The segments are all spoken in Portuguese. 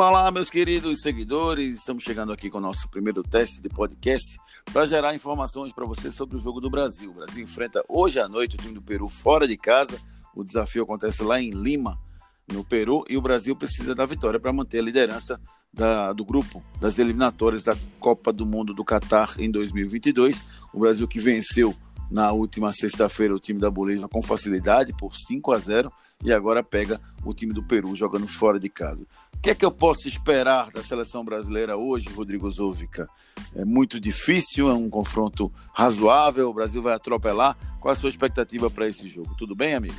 Olá, meus queridos seguidores. Estamos chegando aqui com o nosso primeiro teste de podcast para gerar informações para você sobre o jogo do Brasil. O Brasil enfrenta hoje à noite o time do Peru fora de casa. O desafio acontece lá em Lima, no Peru, e o Brasil precisa da vitória para manter a liderança da, do grupo das eliminatórias da Copa do Mundo do Catar em 2022. O Brasil que venceu na última sexta-feira o time da Bolívia com facilidade por 5 a 0 e agora pega o time do Peru jogando fora de casa. O que é que eu posso esperar da seleção brasileira hoje, Rodrigo Zovica? É muito difícil, é um confronto razoável, o Brasil vai atropelar. Qual a sua expectativa para esse jogo? Tudo bem, amigo?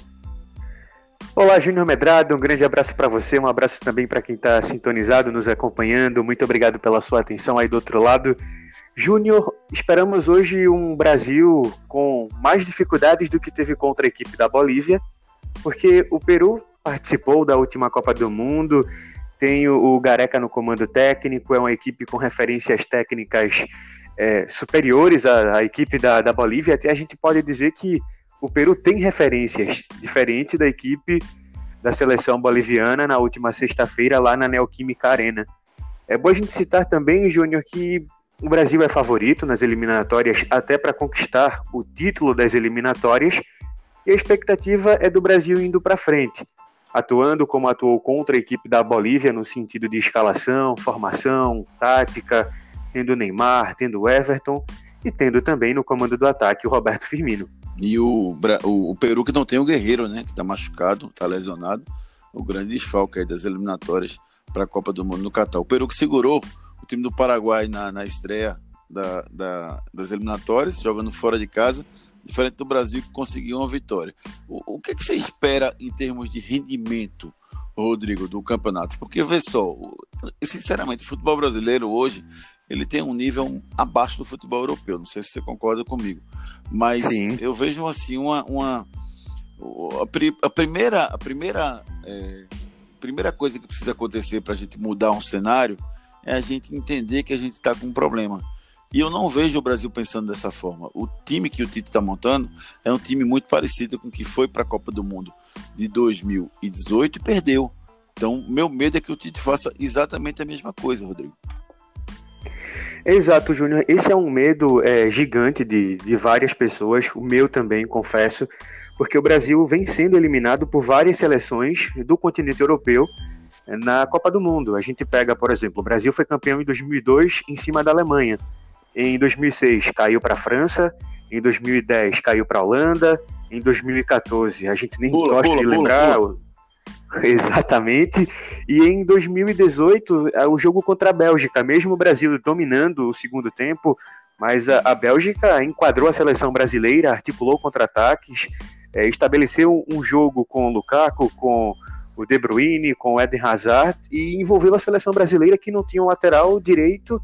Olá, Júnior Medrado, um grande abraço para você, um abraço também para quem está sintonizado, nos acompanhando. Muito obrigado pela sua atenção aí do outro lado. Júnior, esperamos hoje um Brasil com mais dificuldades do que teve contra a equipe da Bolívia, porque o Peru participou da última Copa do Mundo, tem o Gareca no comando técnico, é uma equipe com referências técnicas é, superiores à, à equipe da, da Bolívia. Até a gente pode dizer que o Peru tem referências diferentes da equipe da seleção boliviana na última sexta-feira lá na Neoquímica Arena. É bom a gente citar também, Júnior, que o Brasil é favorito nas eliminatórias até para conquistar o título das eliminatórias e a expectativa é do Brasil indo para frente, atuando como atuou contra a equipe da Bolívia no sentido de escalação, formação, tática, tendo Neymar, tendo Everton e tendo também no comando do ataque o Roberto Firmino. E o, o, o Peru que não tem o Guerreiro, né, que está machucado, está lesionado, o grande desfalque das eliminatórias para a Copa do Mundo no Catar. O Peru que segurou time do Paraguai na, na estreia da, da, das eliminatórias, jogando fora de casa, diferente do Brasil que conseguiu uma vitória. O, o que, é que você espera em termos de rendimento, Rodrigo, do campeonato? Porque, vê só, sinceramente, o futebol brasileiro hoje ele tem um nível abaixo do futebol europeu. Não sei se você concorda comigo, mas Sim. eu vejo assim uma, uma a, a primeira a primeira é, primeira coisa que precisa acontecer para a gente mudar um cenário é a gente entender que a gente está com um problema. E eu não vejo o Brasil pensando dessa forma. O time que o Tite está montando é um time muito parecido com o que foi para a Copa do Mundo de 2018 e perdeu. Então, meu medo é que o Tite faça exatamente a mesma coisa, Rodrigo. Exato, Júnior. Esse é um medo é, gigante de, de várias pessoas, o meu também, confesso, porque o Brasil vem sendo eliminado por várias seleções do continente europeu na Copa do Mundo. A gente pega, por exemplo, o Brasil foi campeão em 2002 em cima da Alemanha. Em 2006 caiu para a França, em 2010 caiu para a Holanda, em 2014 a gente nem pula, gosta pula, de pula, lembrar. Exatamente. E em 2018, é, o jogo contra a Bélgica, mesmo o Brasil dominando o segundo tempo, mas a, a Bélgica enquadrou a seleção brasileira, articulou contra-ataques, é, estabeleceu um jogo com o Lukaku, com o De Bruyne, com o Eden Hazard e envolveu a seleção brasileira que não tinha um lateral direito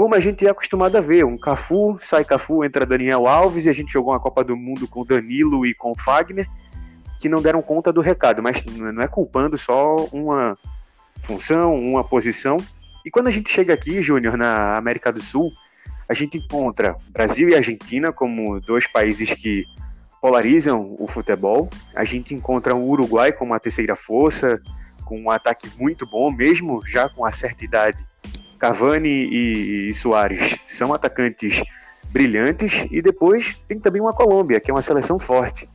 como a gente é acostumado a ver, um Cafu, sai Cafu, entra Daniel Alves e a gente jogou uma Copa do Mundo com Danilo e com Fagner, que não deram conta do recado, mas não é culpando só uma função, uma posição. E quando a gente chega aqui, Júnior, na América do Sul, a gente encontra Brasil e Argentina como dois países que polarizam o futebol. A gente encontra o Uruguai como a terceira força, com um ataque muito bom, mesmo já com a certa idade. Cavani e, e Soares são atacantes brilhantes. E depois tem também uma Colômbia, que é uma seleção forte.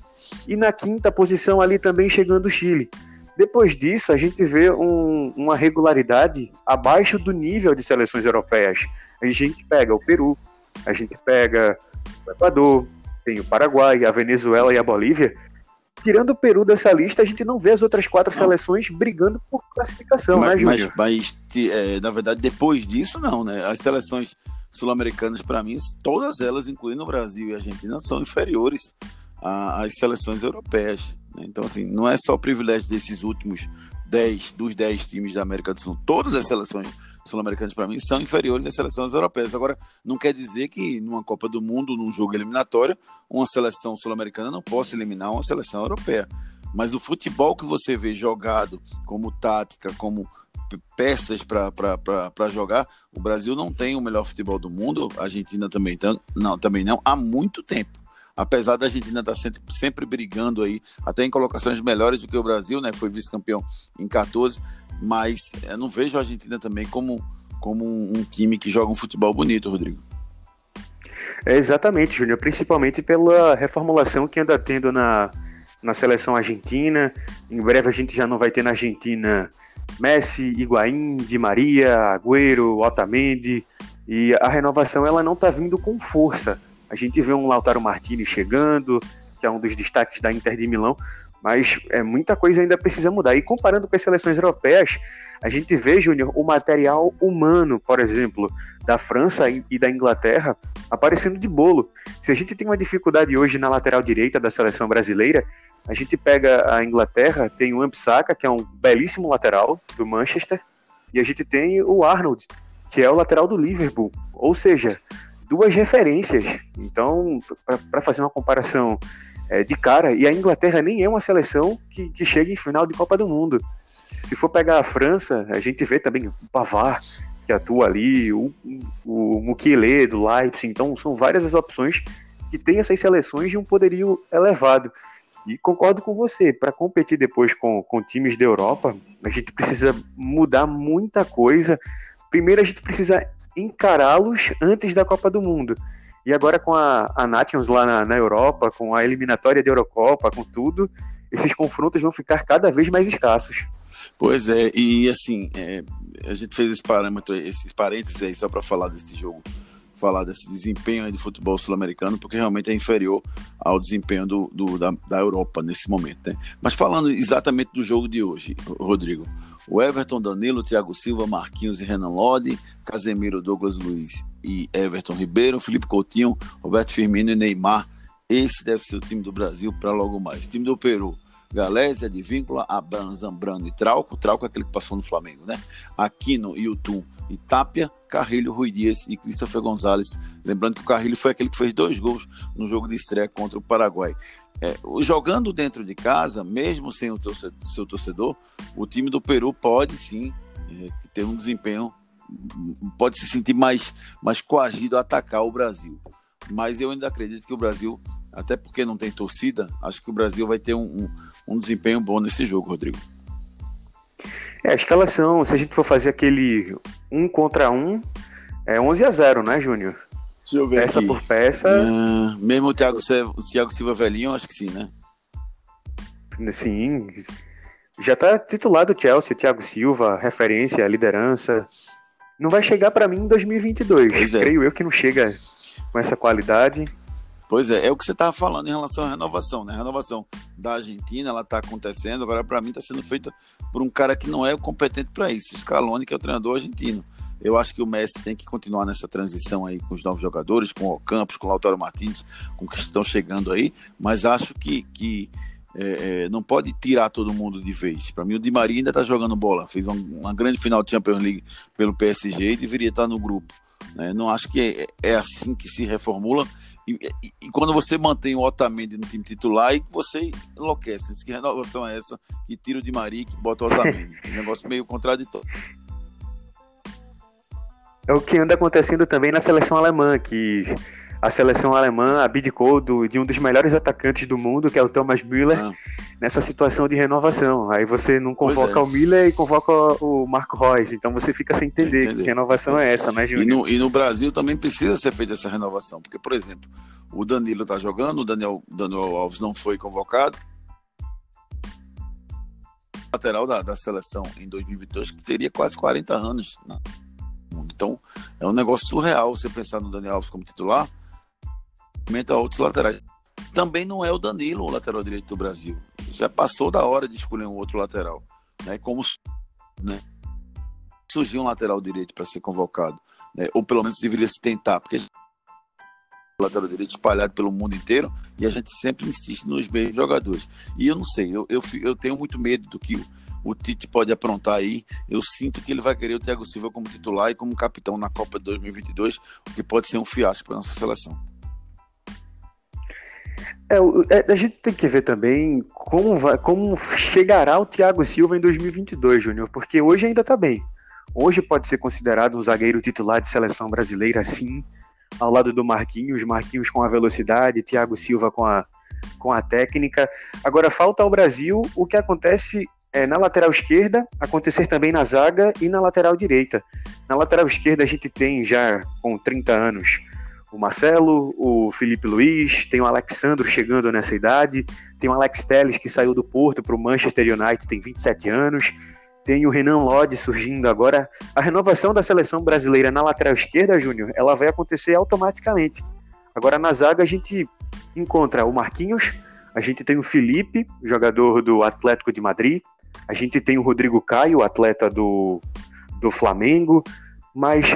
E na quinta posição ali também chegando o Chile. Depois disso, a gente vê um, uma regularidade abaixo do nível de seleções europeias. A gente pega o Peru, a gente pega o Equador, tem o Paraguai, a Venezuela e a Bolívia. Tirando o Peru dessa lista, a gente não vê as outras quatro não. seleções brigando por classificação, mas, né, Júnior? Mas, mas é, na verdade, depois disso, não, né? As seleções sul-americanas, para mim, todas elas, incluindo o Brasil e a Argentina, são inferiores às seleções europeias. Né? Então, assim, não é só o privilégio desses últimos 10, dos 10 times da América do Sul. Todas as seleções sul-americanas, para mim, são inferiores às seleções europeias. Agora, não quer dizer que numa Copa do Mundo, num jogo eliminatório, uma seleção sul-americana não possa eliminar uma seleção europeia. Mas o futebol que você vê jogado como tática, como peças para jogar, o Brasil não tem o melhor futebol do mundo, a Argentina também, não, também não, há muito tempo apesar da Argentina estar tá sempre, sempre brigando aí, até em colocações melhores do que o Brasil, né? Foi vice-campeão em 14, mas eu não vejo a Argentina também como, como um time que joga um futebol bonito, Rodrigo. É exatamente, Júnior, principalmente pela reformulação que anda tendo na, na seleção argentina. Em breve a gente já não vai ter na Argentina Messi, Higuaín, Di Maria, Agüero, Otamendi. E a renovação ela não está vindo com força. A gente vê um Lautaro Martinez chegando, que é um dos destaques da Inter de Milão, mas é, muita coisa ainda precisa mudar. E comparando com as seleções europeias, a gente vê, Júnior, o material humano, por exemplo, da França e da Inglaterra aparecendo de bolo. Se a gente tem uma dificuldade hoje na lateral direita da seleção brasileira, a gente pega a Inglaterra, tem o Ampsaka, que é um belíssimo lateral do Manchester, e a gente tem o Arnold, que é o lateral do Liverpool. Ou seja, duas referências. Então, para fazer uma comparação é, de cara, e a Inglaterra nem é uma seleção que, que chega em final de Copa do Mundo. Se for pegar a França, a gente vê também o Pavard, que atua ali, o, o do Leipzig, então são várias as opções que têm essas seleções de um poderio elevado. E concordo com você, para competir depois com, com times da Europa, a gente precisa mudar muita coisa. Primeiro, a gente precisa encará-los antes da Copa do Mundo. E agora com a, a Nations lá na, na Europa, com a eliminatória da Eurocopa, com tudo, esses confrontos vão ficar cada vez mais escassos. Pois é, e assim, é, a gente fez esse parâmetro, esses parênteses aí só para falar desse jogo, falar desse desempenho de futebol sul-americano, porque realmente é inferior ao desempenho do, do da, da, Europa nesse momento. Né? Mas falando exatamente do jogo de hoje, Rodrigo, o Everton, Danilo, Thiago Silva, Marquinhos e Renan Lodi, Casemiro, Douglas Luiz e Everton Ribeiro, Felipe Coutinho, Roberto Firmino e Neymar. Esse deve ser o time do Brasil para logo mais. time do Peru, Galésia, Advíncula, Abran, Zambrano e Trauco. Trauco é aquele que passou no Flamengo, né? Aquino, Yutum e Tapia, Carrilho, Rui Dias e Christopher Gonzalez. Lembrando que o Carrilho foi aquele que fez dois gols no jogo de estreia contra o Paraguai. É, jogando dentro de casa, mesmo sem o torcedor, seu torcedor, o time do Peru pode sim é, ter um desempenho, pode se sentir mais, mais coagido a atacar o Brasil. Mas eu ainda acredito que o Brasil, até porque não tem torcida, acho que o Brasil vai ter um, um, um desempenho bom nesse jogo, Rodrigo. É, a escalação, se a gente for fazer aquele um contra um, é 11 a 0, né, Júnior? Deixa eu ver peça aqui. por peça. Uh, mesmo o Thiago, o Thiago Silva velhinho, acho que sim, né? Sim. Já tá titulado o Chelsea, o Thiago Silva, referência, liderança. Não vai chegar para mim em 2022. É. Creio eu que não chega com essa qualidade. Pois é, é o que você estava falando em relação à renovação, né? A renovação da Argentina, ela está acontecendo, agora para mim está sendo feita por um cara que não é competente para isso, o Scaloni, que é o treinador argentino. Eu acho que o Messi tem que continuar nessa transição aí com os novos jogadores, com o Campos, com o Lautaro Martins, com que estão chegando aí, mas acho que, que é, é, não pode tirar todo mundo de vez. Para mim, o Di Maria ainda está jogando bola, fez uma, uma, grande final de Champions League pelo PSG e deveria estar no grupo. Né? Não acho que é, é, assim que se reformula. E, e, e, quando você mantém o Otamendi no time titular, e você enlouquece. Que renovação é essa que tira o Di Maria e que bota o Otamendi? um negócio meio contraditório. É o que anda acontecendo também na seleção alemã, que a seleção alemã abdicou do, de um dos melhores atacantes do mundo, que é o Thomas Müller, ah. nessa situação de renovação. Aí você não convoca é. o Müller e convoca o Marco Reus. Então você fica sem entender, entender. que renovação é essa, né, Júnior? E no, e no Brasil também precisa ser feita essa renovação, porque, por exemplo, o Danilo está jogando, o Daniel, Daniel Alves não foi convocado. Lateral da, da seleção em 2022, que teria quase 40 anos. Né? Então, é um negócio surreal você pensar no Daniel Alves como titular, aumenta outros laterais. Também não é o Danilo o lateral direito do Brasil. Já passou da hora de escolher um outro lateral. Né? Como né? surgiu um lateral direito para ser convocado. Né? Ou pelo menos deveria se tentar, porque o lateral direito espalhado pelo mundo inteiro e a gente sempre insiste nos mesmos jogadores. E eu não sei, eu, eu, eu tenho muito medo do que o Tite pode aprontar aí. Eu sinto que ele vai querer o Thiago Silva como titular e como capitão na Copa de 2022, o que pode ser um fiasco para nossa seleção. É, é, a gente tem que ver também como, vai, como chegará o Thiago Silva em 2022, Júnior, porque hoje ainda está bem. Hoje pode ser considerado um zagueiro titular de seleção brasileira, sim. ao lado do Marquinhos, Marquinhos com a velocidade, Thiago Silva com a, com a técnica. Agora falta ao Brasil o que acontece é, na lateral esquerda, acontecer também na zaga e na lateral direita. Na lateral esquerda a gente tem já com 30 anos o Marcelo, o Felipe Luiz, tem o Alexandro chegando nessa idade, tem o Alex Telles que saiu do Porto para o Manchester United, tem 27 anos, tem o Renan Lodge surgindo agora. A renovação da seleção brasileira na lateral esquerda, Júnior, ela vai acontecer automaticamente. Agora na zaga a gente encontra o Marquinhos, a gente tem o Felipe, jogador do Atlético de Madrid, a gente tem o Rodrigo Caio, atleta do, do Flamengo, mas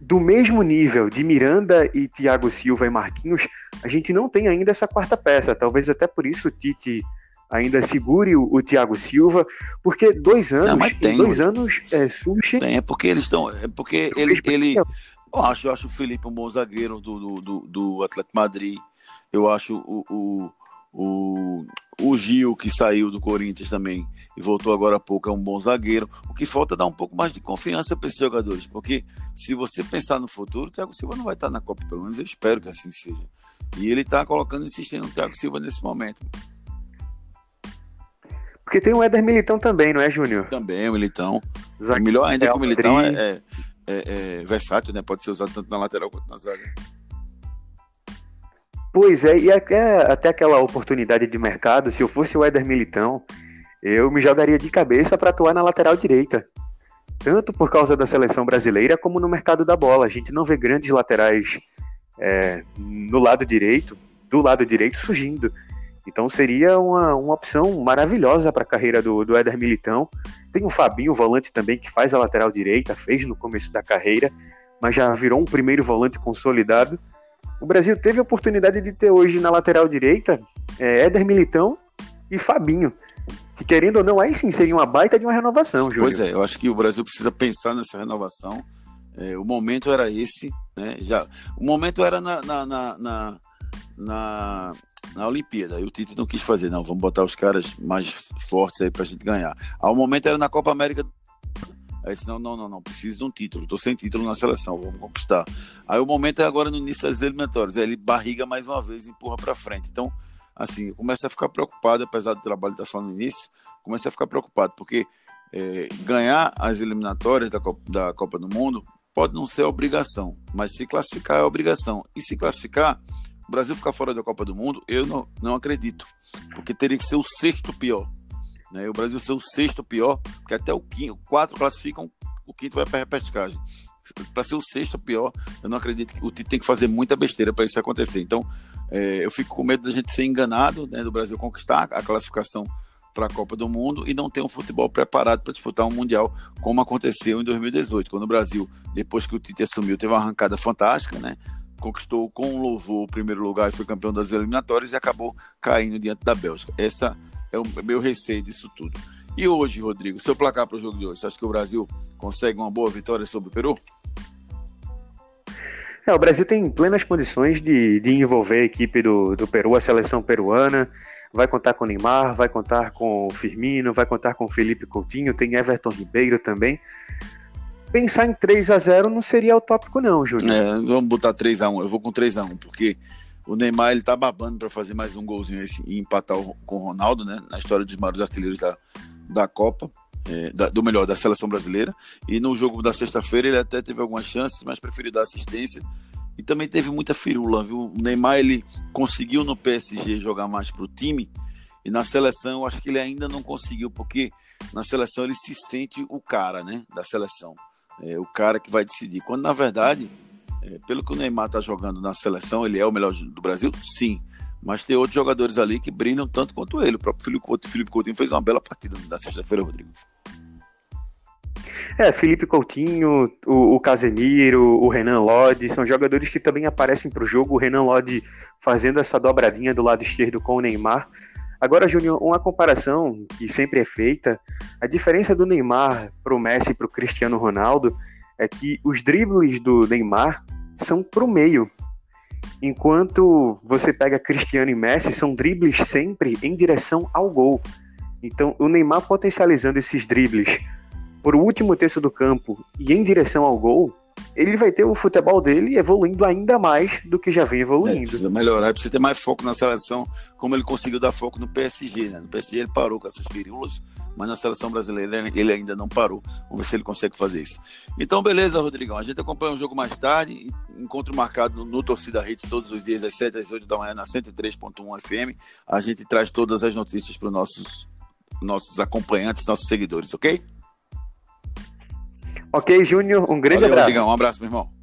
do mesmo nível de Miranda e Thiago Silva e Marquinhos, a gente não tem ainda essa quarta peça. Talvez até por isso o Tite ainda segure o, o Thiago Silva, porque dois anos, não, tem, dois anos é, surge. Tem, é porque eles estão, é porque ele, ele eu acho, eu acho o Felipe um bom zagueiro do, do, do Atlético Madrid. Eu acho o, o, o, o Gil que saiu do Corinthians também e voltou agora há pouco, é um bom zagueiro. O que falta é dar um pouco mais de confiança para esses jogadores, porque se você pensar no futuro, o Thiago Silva não vai estar na Copa, pelo menos eu espero que assim seja. E ele está colocando, insistindo no Thiago Silva nesse momento. Porque tem o Éder Militão também, não é, Júnior? Também, o Militão. Zague melhor ainda que o Militão é, é, é, é, versátil, né? Pode ser usado tanto na lateral quanto na zaga. Pois é, e até, até aquela oportunidade de mercado, se eu fosse o Éder Militão, eu me jogaria de cabeça para atuar na lateral direita. Tanto por causa da seleção brasileira, como no mercado da bola. A gente não vê grandes laterais é, no lado direito, do lado direito surgindo. Então seria uma, uma opção maravilhosa para a carreira do, do Éder Militão. Tem o Fabinho, o volante também, que faz a lateral direita, fez no começo da carreira, mas já virou um primeiro volante consolidado. O Brasil teve a oportunidade de ter hoje na lateral direita é, Éder Militão e Fabinho que querendo ou não, aí sim seria uma baita de uma renovação, Júlio. Pois é, eu acho que o Brasil precisa pensar nessa renovação. É, o momento era esse, né? Já, o momento era na, na, na, na, na, na Olimpíada. E o Tite não quis fazer, não. Vamos botar os caras mais fortes aí pra gente ganhar. Ao momento era na Copa América. Aí disse, não, não, não, não, preciso de um título, tô sem título na seleção, vamos conquistar. Aí o momento é agora no início das eliminatórias, aí ele barriga mais uma vez empurra para frente. Então, assim, começa a ficar preocupado, apesar do trabalho estar só no início, começa a ficar preocupado, porque é, ganhar as eliminatórias da Copa, da Copa do Mundo pode não ser obrigação, mas se classificar é obrigação. E se classificar, o Brasil ficar fora da Copa do Mundo, eu não, não acredito, porque teria que ser o sexto pior. Né? O Brasil ser o sexto pior, porque até o quinto, quatro classificam, o quinto vai para a repescagem para ser o sexto pior, eu não acredito que o Tite tem que fazer muita besteira para isso acontecer. Então, é, eu fico com medo da gente ser enganado, né, do Brasil conquistar a classificação para a Copa do Mundo e não ter um futebol preparado para disputar um Mundial, como aconteceu em 2018, quando o Brasil, depois que o Tite assumiu, teve uma arrancada fantástica, né? Conquistou com louvor o primeiro lugar e foi campeão das eliminatórias e acabou caindo diante da Bélgica. Essa é o meu receio disso tudo. E hoje, Rodrigo, seu placar para o jogo de hoje, você acha que o Brasil consegue uma boa vitória sobre o Peru? É, o Brasil tem plenas condições de, de envolver a equipe do, do Peru, a seleção peruana. Vai contar com o Neymar, vai contar com o Firmino, vai contar com o Felipe Coutinho, tem Everton Ribeiro também. Pensar em 3 a 0 não seria utópico, não, Júlio. É, vamos botar 3 a 1 Eu vou com 3 a 1 porque o Neymar ele tá babando para fazer mais um golzinho e empatar com o Ronaldo, né? Na história dos maiores artilheiros da, da Copa é, da, do melhor da seleção brasileira. E no jogo da sexta-feira ele até teve algumas chances, mas preferiu dar assistência. E também teve muita firula, viu? O Neymar ele conseguiu no PSG jogar mais para o time e na seleção eu acho que ele ainda não conseguiu, porque na seleção ele se sente o cara, né? Da seleção. É, o cara que vai decidir. Quando na verdade, é, pelo que o Neymar está jogando na seleção, ele é o melhor do Brasil? Sim. Mas tem outros jogadores ali que brilham tanto quanto ele. O próprio Felipe Coutinho, Felipe Coutinho fez uma bela partida na sexta-feira, Rodrigo. É, Felipe Coutinho, o, o Casemiro, o Renan Lodge, são jogadores que também aparecem para o jogo. O Renan Lodge fazendo essa dobradinha do lado esquerdo com o Neymar. Agora, Júnior, uma comparação que sempre é feita, a diferença do Neymar para o Messi e para o Cristiano Ronaldo é que os dribles do Neymar são para o meio, Enquanto você pega Cristiano e Messi, são dribles sempre em direção ao gol. Então, o Neymar potencializando esses dribles por o último terço do campo e em direção ao gol, ele vai ter o futebol dele evoluindo ainda mais do que já vem evoluindo. É, precisa melhorar, precisa ter mais foco na seleção, como ele conseguiu dar foco no PSG, né? No PSG ele parou com essas firulas, mas na seleção brasileira ele ainda não parou. Vamos ver se ele consegue fazer isso. Então, beleza, Rodrigão. A gente acompanha o jogo mais tarde. Encontro marcado no, Torcida Hits todos os dias, às 7 às 8 da manhã, na 103.1 FM. A gente traz todas as notícias para os nossos, nossos acompanhantes, nossos seguidores, ok? Ok, Júnior, um grande Valeu, abraço. Rodrigão, um abraço, meu irmão.